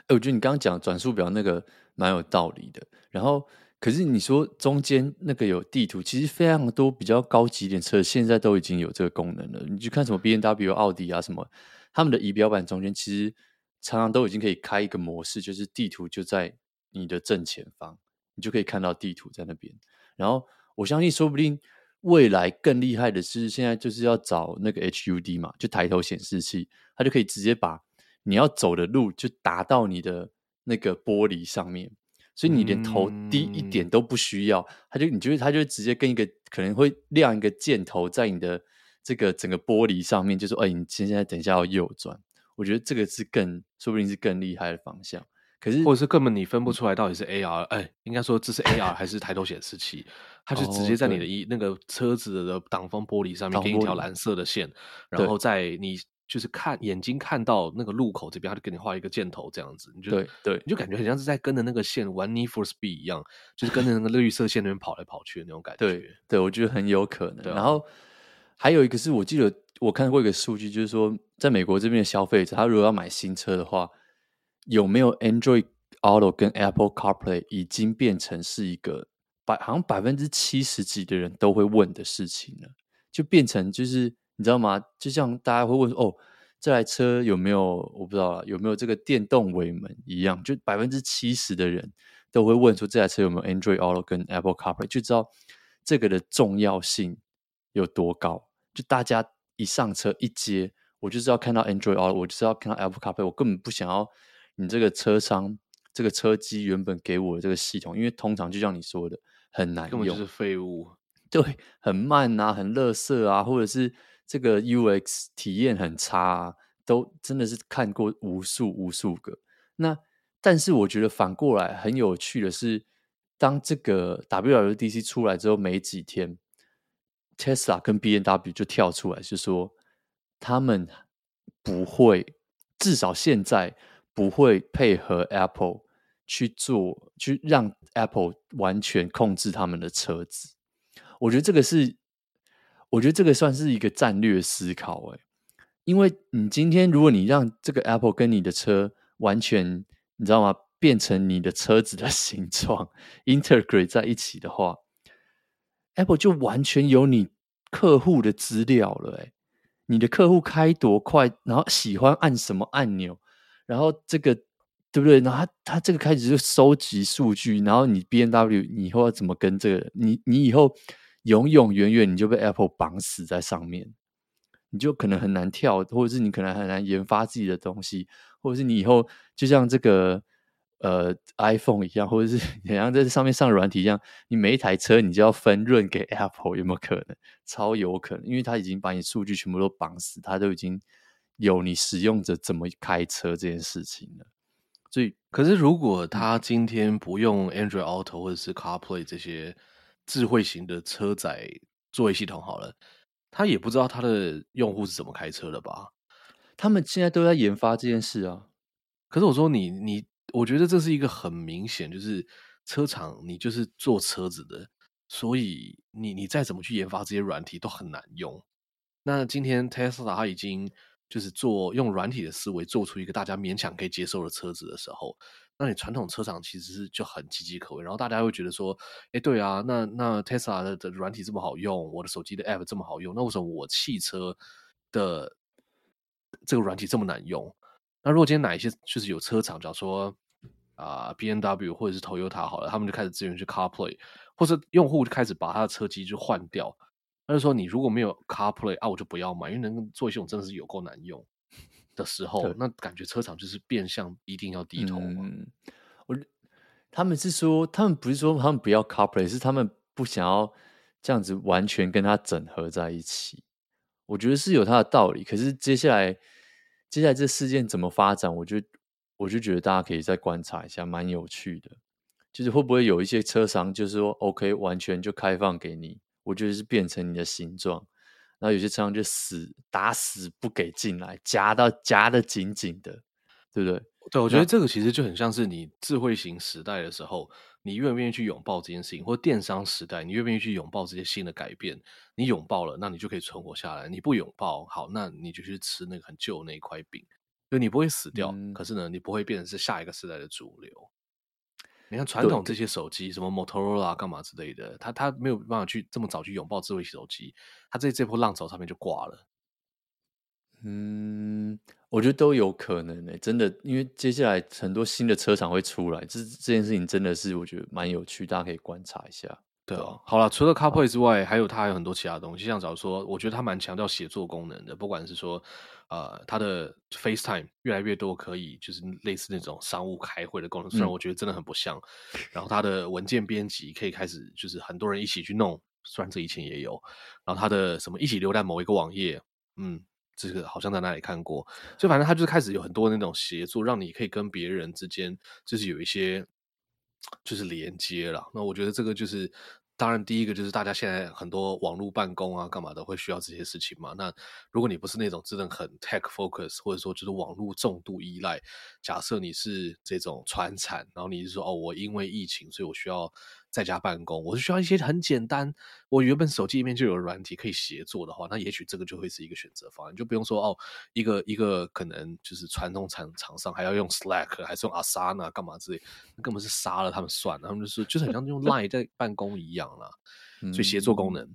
哎，我觉得你刚刚讲转速表那个蛮有道理的，然后。可是你说中间那个有地图，其实非常多比较高级点车现在都已经有这个功能了。你去看什么 BMW、奥迪啊什么，他们的仪表板中间其实常常都已经可以开一个模式，就是地图就在你的正前方，你就可以看到地图在那边。然后我相信，说不定未来更厉害的是，现在就是要找那个 HUD 嘛，就抬头显示器，它就可以直接把你要走的路就打到你的那个玻璃上面。所以你连头低一点都不需要，他就你觉得他就直接跟一个可能会亮一个箭头在你的这个整个玻璃上面，就说：“哎，你现在等一下要右转。”我觉得这个是更说不定是更厉害的方向。可是，或者是根本你分不出来到底是 AR，哎，应该说这是 AR 还是抬头显示器？它就直接在你的一那个车子的挡风玻璃上面给你一条蓝色的线，然后在你。就是看眼睛看到那个路口这边，它就给你画一个箭头，这样子，你就对对，你就感觉很像是在跟着那个线玩 Need for Speed 一样，就是跟着那个绿色线那边跑来跑去的那种感觉。对对，我觉得很有可能。然后还有一个是我记得我看过一个数据，就是说在美国这边的消费者，他如果要买新车的话，有没有 Android Auto 跟 Apple CarPlay 已经变成是一个百好像百分之七十几的人都会问的事情了，就变成就是。你知道吗？就像大家会问说：“哦，这台车有没有？我不知道有没有这个电动尾门一样？”就百分之七十的人都会问说：“这台车有没有 Android Auto 跟 Apple CarPlay？” 就知道这个的重要性有多高。就大家一上车一接，我就是要看到 Android Auto，我就是要看到 Apple CarPlay，我根本不想要你这个车商这个车机原本给我的这个系统，因为通常就像你说的很难用，根本就是废物，对，很慢啊，很垃圾啊，或者是。这个 UX 体验很差啊，都真的是看过无数无数个。那但是我觉得反过来很有趣的是，当这个 WLDc 出来之后没几天，Tesla 跟 B N W 就跳出来，就说他们不会，至少现在不会配合 Apple 去做，去让 Apple 完全控制他们的车子。我觉得这个是，我觉得这个算是一个战略思考，哎，因为你今天如果你让这个 Apple 跟你的车完全，你知道吗？变成你的车子的 形状，integrate 在一起的话，Apple 就完全有你客户的资料了，哎，你的客户开多快，然后喜欢按什么按钮，然后这个对不对？然后他他这个开始就收集数据，然后你 B N W 你以后要怎么跟这个你你以后。永永远远你就被 Apple 绑死在上面，你就可能很难跳，或者是你可能很难研发自己的东西，或者是你以后就像这个呃 iPhone 一样，或者是 你像在这上面上软体一样，你每一台车你就要分润给 Apple，有没有可能？超有可能，因为它已经把你数据全部都绑死，它都已经有你使用者怎么开车这件事情了。所以，可是如果他今天不用 Android Auto 或者是 CarPlay 这些。智慧型的车载作业系统好了，他也不知道他的用户是怎么开车的吧？他们现在都在研发这件事啊。可是我说你你，我觉得这是一个很明显，就是车厂你就是做车子的，所以你你再怎么去研发这些软体都很难用。那今天 Tesla 它已经就是做用软体的思维做出一个大家勉强可以接受的车子的时候。那你传统车厂其实是就很岌岌可危，然后大家会觉得说，哎，对啊，那那 Tesla 的的软体这么好用，我的手机的 App 这么好用，那为什么我汽车的这个软体这么难用？那如果今天哪一些就是有车厂，假如说啊、呃、BMW 或者是 Toyota 好了，他们就开始支援去 CarPlay，或者用户就开始把他的车机就换掉，他就说你如果没有 CarPlay 啊，我就不要买，因为能做一系统真的是有够难用。的时候，那感觉车厂就是变相一定要低头。嗯，我他们是说，他们不是说他们不要 CarPlay，是他们不想要这样子完全跟它整合在一起。我觉得是有它的道理。可是接下来，接下来这事件怎么发展，我就我就觉得大家可以再观察一下，蛮有趣的。就是会不会有一些车商，就是说 OK，完全就开放给你，我觉得是变成你的形状。然后有些车商就死打死不给进来，夹到夹的紧紧的，对不对？对，我觉得这个其实就很像是你智慧型时代的时候，你愿不愿意去拥抱这件事情，或电商时代，你愿不愿意去拥抱这些新的改变？你拥抱了，那你就可以存活下来；你不拥抱，好，那你就去吃那个很旧的那一块饼，就你不会死掉，嗯、可是呢，你不会变成是下一个时代的主流。你看传统这些手机，什么 Motorola 干嘛之类的，他他没有办法去这么早去拥抱智慧手机，他在这波浪潮上面就挂了。嗯，我觉得都有可能诶、欸，真的，因为接下来很多新的车厂会出来，这这件事情真的是我觉得蛮有趣，大家可以观察一下。对啊，好了，除了 CarPlay 之外，还有它还有很多其他东西，像假如说，我觉得它蛮强调协作功能的，不管是说，呃，它的 FaceTime 越来越多可以就是类似那种商务开会的功能，虽然我觉得真的很不像。嗯、然后它的文件编辑可以开始就是很多人一起去弄，虽然这以前也有。然后它的什么一起浏览某一个网页，嗯，这个好像在哪里看过。所以反正它就是开始有很多那种协作，让你可以跟别人之间就是有一些就是连接了。那我觉得这个就是。当然，第一个就是大家现在很多网络办公啊，干嘛的会需要这些事情嘛。那如果你不是那种真的很 tech focus，或者说就是网络重度依赖，假设你是这种传产，然后你是说哦，我因为疫情，所以我需要。在家办公，我是需要一些很简单，我原本手机里面就有软体可以协作的话，那也许这个就会是一个选择方案，就不用说哦，一个一个可能就是传统厂厂商还要用 Slack，还是用 Asana 干嘛之类，那根本是杀了他们算了，他们就是就是很像用 Line 在办公一样啦，所以协作功能，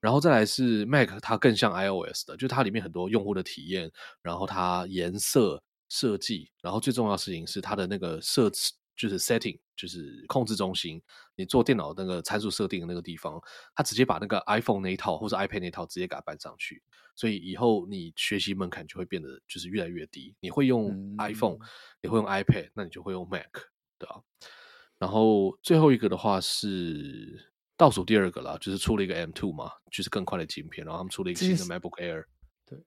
然后再来是 Mac，它更像 iOS 的，就它里面很多用户的体验，然后它颜色设计，然后最重要的事情是它的那个设置。就是 setting，就是控制中心。你做电脑那个参数设定的那个地方，它直接把那个 iPhone 那一套或者 iPad 那一套直接给它搬上去。所以以后你学习门槛就会变得就是越来越低。你会用 iPhone，你会用 iPad，那你就会用 Mac，对吧？然后最后一个的话是倒数第二个啦，就是出了一个 M2 嘛，就是更快的晶片。然后他们出了一个新的 MacBook Air。对，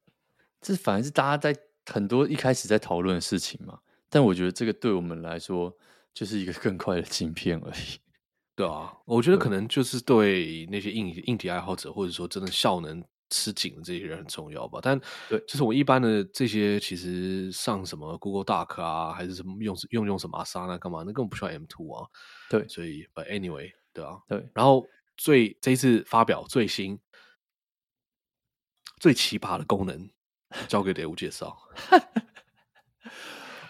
这反而是大家在很多一开始在讨论的事情嘛。但我觉得这个对我们来说就是一个更快的晶片而已。对啊，我觉得可能就是对那些硬硬体爱好者，或者说真的效能吃紧的这些人很重要吧。但对，就是我一般的这些，其实上什么 Google Doc 啊，还是什么用用用什么 Asana 干嘛，那根本不需要 M Two 啊。对，所以 But anyway，对啊，对。然后最这一次发表最新、最奇葩的功能，交给 Dae 介绍。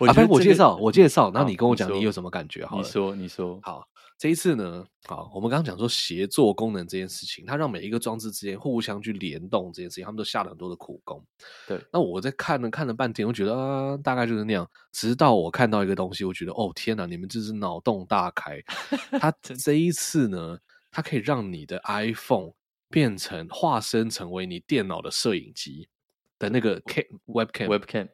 我、这个啊、我介绍，我介绍，那你跟我讲你有什么感觉？好，你说，你说，好。这一次呢，好，我们刚刚讲说协作功能这件事情，它让每一个装置之间互相去联动这件事情，他们都下了很多的苦功。对，那我在看了看了半天，我觉得啊，大概就是那样。直到我看到一个东西，我觉得哦天哪，你们这是脑洞大开！它这一次呢，它可以让你的 iPhone 变成化身成为你电脑的摄影机的那个 cam webcam webcam。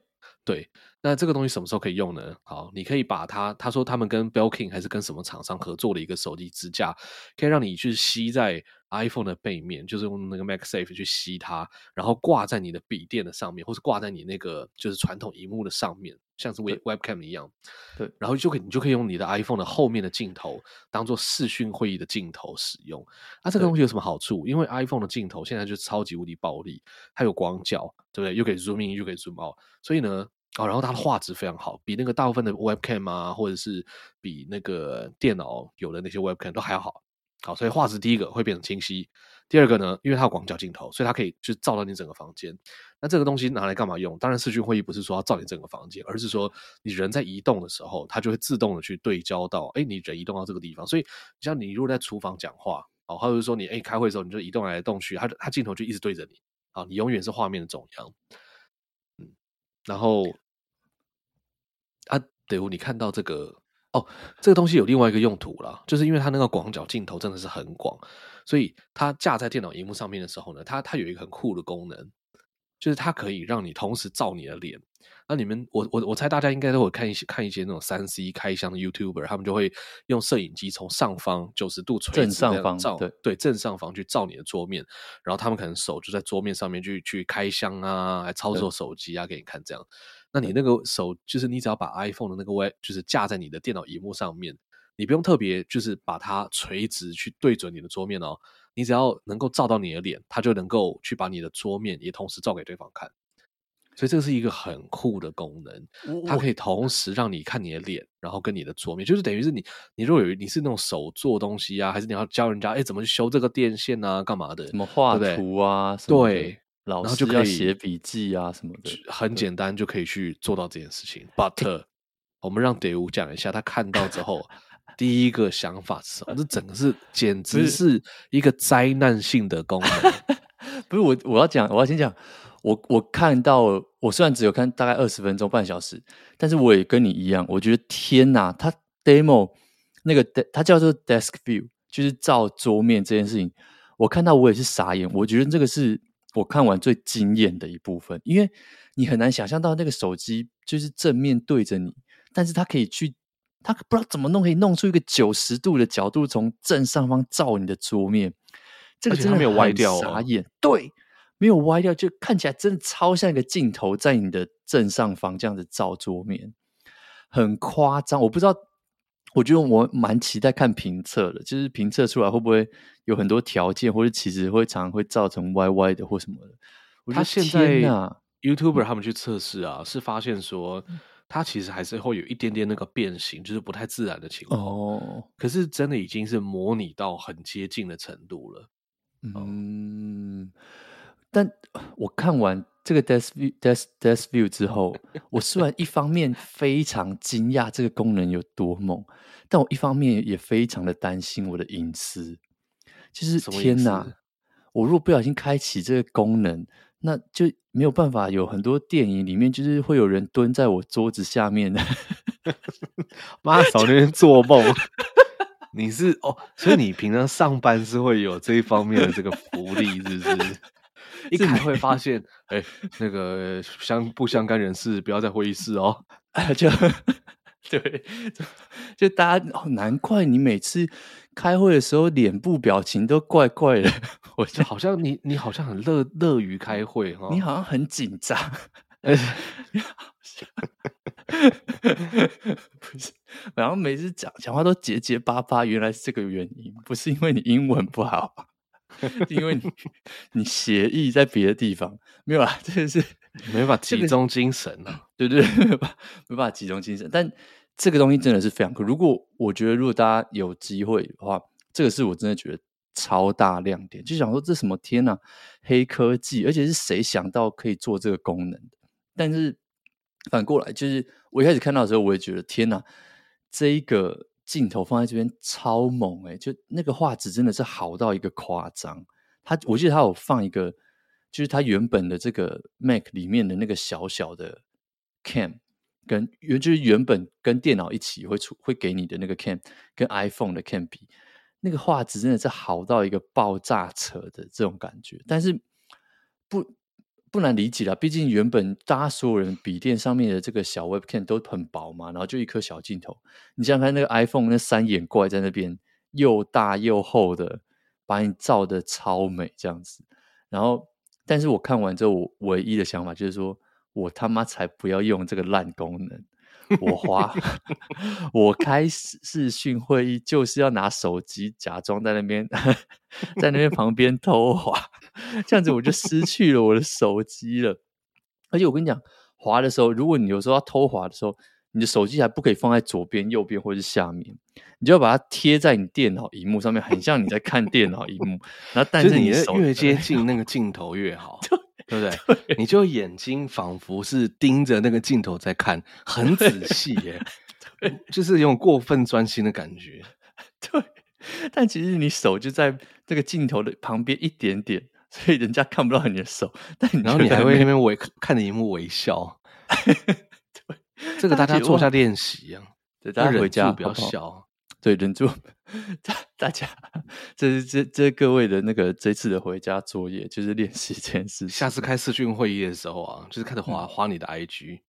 对，那这个东西什么时候可以用呢？好，你可以把它，他说他们跟 Belkin 还是跟什么厂商合作的一个手机支架，可以让你去吸在 iPhone 的背面，就是用那个 MagSafe 去吸它，然后挂在你的笔电的上面，或是挂在你那个就是传统荧幕的上面，像是 Web Webcam 一样。对，然后就可以你就可以用你的 iPhone 的后面的镜头当做视讯会议的镜头使用。那这个东西有什么好处？因为 iPhone 的镜头现在就超级无敌暴力，它有广角，对不对？又可以 Zoom in，又可以 Zoom out，所以呢。哦，然后它的画质非常好，比那个大部分的 Webcam 啊，或者是比那个电脑有的那些 Webcam 都还要好。好，所以画质第一个会变成清晰。第二个呢，因为它有广角镜头，所以它可以去照到你整个房间。那这个东西拿来干嘛用？当然，视讯会议不是说要照你整个房间，而是说你人在移动的时候，它就会自动的去对焦到，哎，你人移动到这个地方。所以，像你如果在厨房讲话，哦，或者说你哎开会的时候，你就移动来动去，它它镜头就一直对着你，啊，你永远是画面的中央。然后啊，对，你看到这个哦，这个东西有另外一个用途了，就是因为它那个广角镜头真的是很广，所以它架在电脑荧幕上面的时候呢，它它有一个很酷的功能，就是它可以让你同时照你的脸。那你们，我我我猜大家应该都会看一些看一些那种三 C 开箱的 YouTuber，他们就会用摄影机从上方九十度垂直正上方照，对对，正上方去照你的桌面，然后他们可能手就在桌面上面去去开箱啊，来操作手机啊，给你看这样。那你那个手就是你只要把 iPhone 的那个就是架在你的电脑荧幕上面，你不用特别就是把它垂直去对准你的桌面哦，你只要能够照到你的脸，它就能够去把你的桌面也同时照给对方看。所以这是一个很酷的功能，它可以同时让你看你的脸，然后跟你的桌面，就是等于是你，你如果有你是那种手做东西啊，还是你要教人家哎怎么去修这个电线啊，干嘛的？怎么画图啊？对，对，然后就可以写笔记啊什么的，很简单就可以去做到这件事情。But 我们让 Dae 讲一下，他看到之后第一个想法是什么？这整个是简直是一个灾难性的功能。不是我，我要讲，我要先讲。我我看到，我虽然只有看大概二十分钟半小时，但是我也跟你一样，我觉得天哪，他 demo 那个它叫做 desk view，就是照桌面这件事情，我看到我也是傻眼。我觉得这个是我看完最惊艳的一部分，因为你很难想象到那个手机就是正面对着你，但是它可以去，它不知道怎么弄，可以弄出一个九十度的角度，从正上方照你的桌面，这个真的没有歪掉，傻眼，对。没有歪掉，就看起来真的超像一个镜头在你的正上方这样子照桌面，很夸张。我不知道，我觉得我蛮期待看评测的，就是评测出来会不会有很多条件，或者其实会常常会造成歪歪的或什么的。我觉得现在 YouTuber 他们去测试啊，是发现说它其实还是会有一点点那个变形，就是不太自然的情况。哦，可是真的已经是模拟到很接近的程度了。嗯。但我看完这个 Desk View Desk Desk View 之后，我虽然一方面非常惊讶这个功能有多猛，但我一方面也非常的担心我的隐私。就是天哪，我如果不小心开启这个功能，那就没有办法。有很多电影里面就是会有人蹲在我桌子下面的，妈少那边做梦。你是哦，所以你平常上班是会有这一方面的这个福利，是不是？一开会发 现，哎、欸，那个相不相干人士不要在会议室哦。就对，就大家哦，难怪你每次开会的时候脸部表情都怪怪的。我就好像你，你好像很乐乐于开会哈，你好像很紧张。不是，然后每次讲讲话都结结巴巴，原来是这个原因，不是因为你英文不好，因为你 你协议在别的地方没有啦，这个是没办法集中精神啊，对对，对，没办法集中精神。但这个东西真的是非常酷。如果我觉得，如果大家有机会的话，这个是我真的觉得超大亮点，就想说这什么天呐，黑科技，而且是谁想到可以做这个功能的？但是反过来，就是我一开始看到的时候，我也觉得天呐，这一个镜头放在这边超猛诶，就那个画质真的是好到一个夸张。他我记得他有放一个，就是他原本的这个 Mac 里面的那个小小的 Cam。跟原就是原本跟电脑一起会出会给你的那个 cam 跟 iPhone 的 cam 比，那个画质真的是好到一个爆炸扯的这种感觉。但是不不难理解啦，毕竟原本大家所有人笔电上面的这个小 webcam 都很薄嘛，然后就一颗小镜头。你想想看那个 iPhone 那三眼怪在那边又大又厚的，把你照的超美这样子。然后，但是我看完之后，我唯一的想法就是说。我他妈才不要用这个烂功能！我滑，我 开视讯会议就是要拿手机假装在那边，在那边旁边偷滑，这样子我就失去了我的手机了。而且我跟你讲，滑的时候，如果你有时候要偷滑的时候，你的手机还不可以放在左边、右边或者是下面，你就要把它贴在你电脑荧幕上面，很像你在看电脑荧幕。然后，但是你手越接近那个镜头越好。对不对？对，你就眼睛仿佛是盯着那个镜头在看，很仔细耶，就是有种过分专心的感觉。对，但其实你手就在这个镜头的旁边一点点，所以人家看不到你的手。但然后你还会那边微看着荧幕微笑。对，这个大家做下练习啊，对，大家回家不要笑。对，忍住，大大家，这是这这各位的那个这次的回家作业，就是练习这件事。下次开视讯会议的时候啊，就是开始滑滑你的 IG。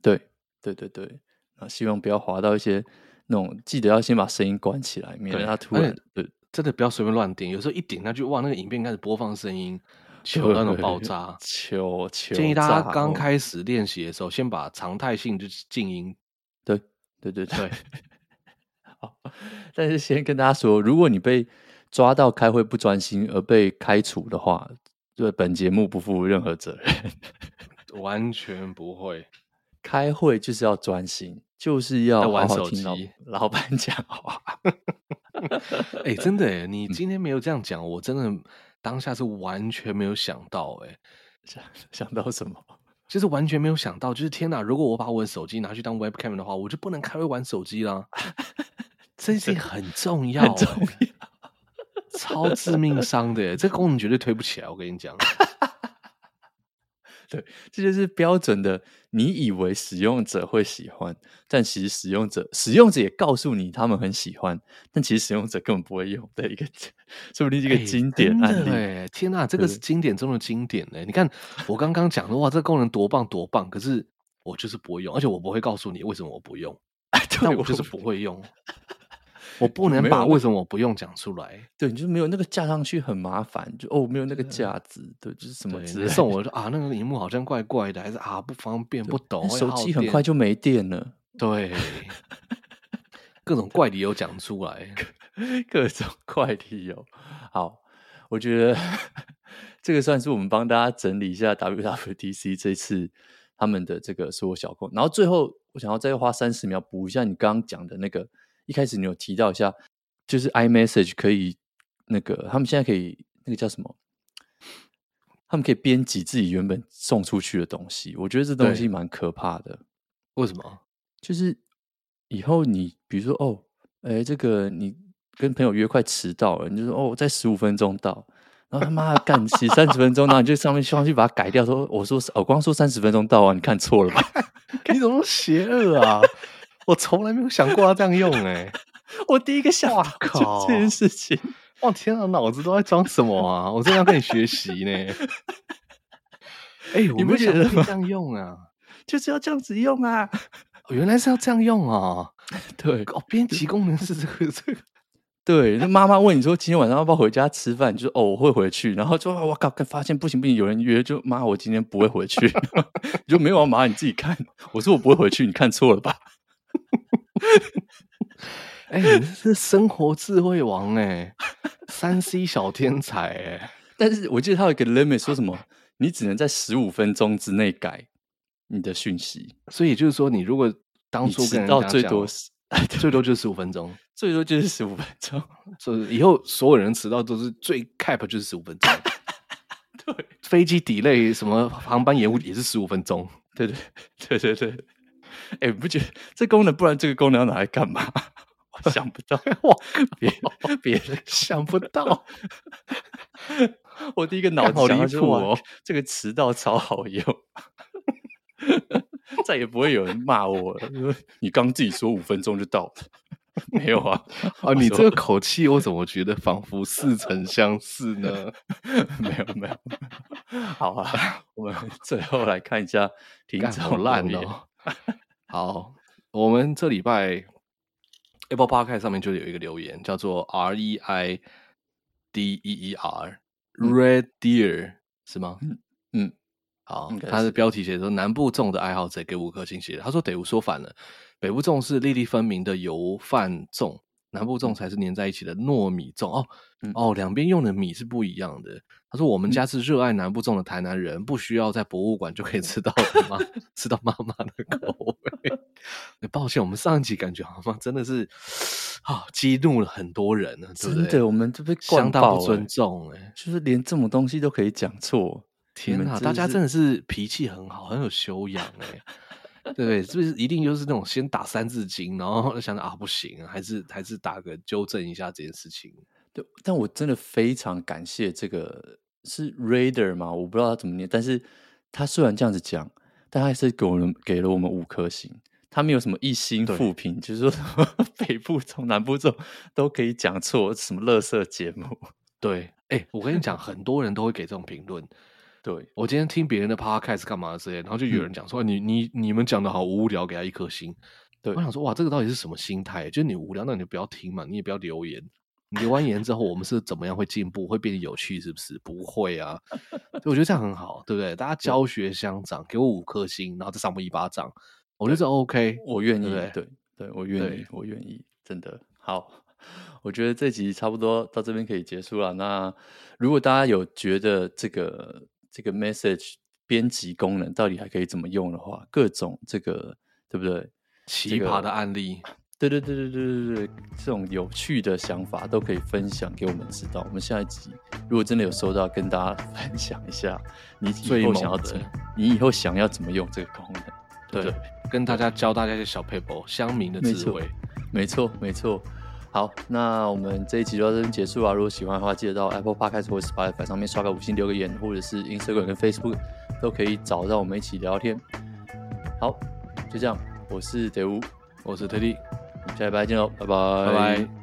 对，对对对，啊，希望不要滑到一些那种，记得要先把声音关起来，免得他突然，对，真的不要随便乱点。有时候一点下去，哇，那个影片开始播放声音，求那种爆炸，求求。建议大家刚开始练习的时候，先把常态性就是静音。对，对对对。好，但是先跟大家说，如果你被抓到开会不专心而被开除的话，对本节目不负任何责任，完全不会。开会就是要专心，就是要玩手机，老板讲话。哎、欸，真的哎，你今天没有这样讲，嗯、我真的当下是完全没有想到哎，想想到什么？就是完全没有想到，就是天哪！如果我把我的手机拿去当 webcam 的话，我就不能开会玩手机啦。这件事情很重要，很重要，超致命伤的耶，这个功能绝对推不起来。我跟你讲，对，这就是标准的。你以为使用者会喜欢，但其实使用者，使用者也告诉你他们很喜欢，但其实使用者根本不会用的一个，说不定是一个经典案例。哎，天哪，这个是经典中的经典呢。你看我刚刚讲的哇，这个功能多棒多棒，可是我就是不会用，而且我不会告诉你为什么我不用，但我就是不会用。我不能把为什么我不用讲出来，对，你就没有那个架上去很麻烦，就哦没有那个架子，对，就是什么直送我就啊那个荧幕好像怪怪的，还是啊不方便不懂，手机很快就没电了，对，各种怪理由讲出来，各种 怪理由。好，我觉得这个算是我们帮大家整理一下 WWDC 这次他们的这个所有小功，然后最后我想要再花三十秒补一下你刚刚讲的那个。一开始你有提到一下，就是 iMessage 可以那个，他们现在可以那个叫什么？他们可以编辑自己原本送出去的东西。我觉得这东西蛮可怕的。为什么？就是以后你比如说哦，哎，这个你跟朋友约快迟到了，你就说哦，在十五分钟到，然后他妈干起三十分钟，然后你就上面希望去把它改掉，说我说哦光说三十分钟到啊，你看错了吧？你怎么邪恶啊？我从来没有想过要这样用哎、欸！我第一个想到靠这件事情，哇天啊，脑子都在装什么啊？我真的要跟你学习呢。哎、欸，我没觉得这样用啊？就是要这样子用啊！原来是要这样用啊！对，哦，编辑功能是这个这个。对，那妈妈问你说今天晚上要不要回家吃饭？你就说哦，我会回去。然后就我靠，发现不行不行，有人约，就妈，我今天不会回去。你就没有啊，妈，你自己看。我说我不会回去，你看错了吧？哎、欸，你是生活智慧王哎、欸，三 C 小天才哎、欸。但是我记得他有一个 limit，说什么你只能在十五分钟之内改你的讯息。所以就是说，你如果当初跟人到最多是。最多就是十五分钟，最多就是十五分钟。所以以后所有人迟到都是最 cap 就是十五分钟。对，飞机 delay 什么航班延误也是十五分钟。对对对对对。哎、欸，不觉得这功能？不然这个功能要拿来干嘛？我想不到。哇，别别人想不到。我第一个脑子想离谱哦，这个迟到超好用。再也不会有人骂我了。你刚自己说五分钟就到了，没有啊？啊，你这个口气，我怎么觉得仿佛似曾相识呢？没有，没有。好啊，我们最后来看一下听众烂哦。好，我们这礼拜 Apple Podcast 上面就有一个留言，叫做 R E I D E E R Red Deer 是吗？嗯嗯。好，他的标题写说南部粽的爱好者给五颗星写的。他说得我说反了，北部粽是粒粒分明的油饭粽，南部粽才是粘在一起的糯米粽。哦、嗯、哦，两边用的米是不一样的。他说我们家是热爱南部粽的台南人，不需要在博物馆就可以吃到的吗？吃到妈妈的口味。抱歉，我们上一集感觉好像真的是啊，激怒了很多人呢。真的，我们这边相当不尊重哎，就是连这种东西都可以讲错。天哪，大家真的是脾气很好，很有修养哎，对不对？是不是一定就是那种先打三字经，然后想着啊不行，还是还是打个纠正一下这件事情？对，但我真的非常感谢这个是 Raider 嘛？我不知道他怎么念，但是他虽然这样子讲，但他还是给我们给了我们五颗星，他没有什么一星复评，就是说 北部从、南部粽都可以讲错，什么垃圾节目？对，哎、欸，我跟你讲，很多人都会给这种评论。对，我今天听别人的 podcast 干嘛之类，然后就有人讲说、嗯、你你你们讲的好无聊，给他一颗星。对，我想说哇，这个到底是什么心态？就是你无聊，那你就不要听嘛，你也不要留言。你留完言之后，我们是怎么样会进步，会变得有趣，是不是？不会啊。我觉得这样很好，对不对？大家教学相长，给我五颗星，然后再上我一巴掌，我觉得这 OK，我愿意。对对，对，对我愿意，我愿意，真的好。我觉得这集差不多到这边可以结束了。那如果大家有觉得这个。这个 message 编辑功能到底还可以怎么用的话，各种这个对不对？奇葩的案例，这个、对对对对对对对，这种有趣的想法都可以分享给我们知道。我们下一集如果真的有收到，跟大家分享一下，你以后想要怎么，你以后想要怎么用这个功能？对，对，跟大家教大家一些小 paper，，乡民的智慧，没错没错。好，那我们这一集就到这边结束啊！如果喜欢的话，记得到 Apple Podcast 或者 Spotify 上面刷个五星、留个言，或者是 Instagram 跟 Facebook 都可以找到我们一起聊天。好，就这样，我是德乌，我是特地，下礼拜见喽，拜拜。拜拜。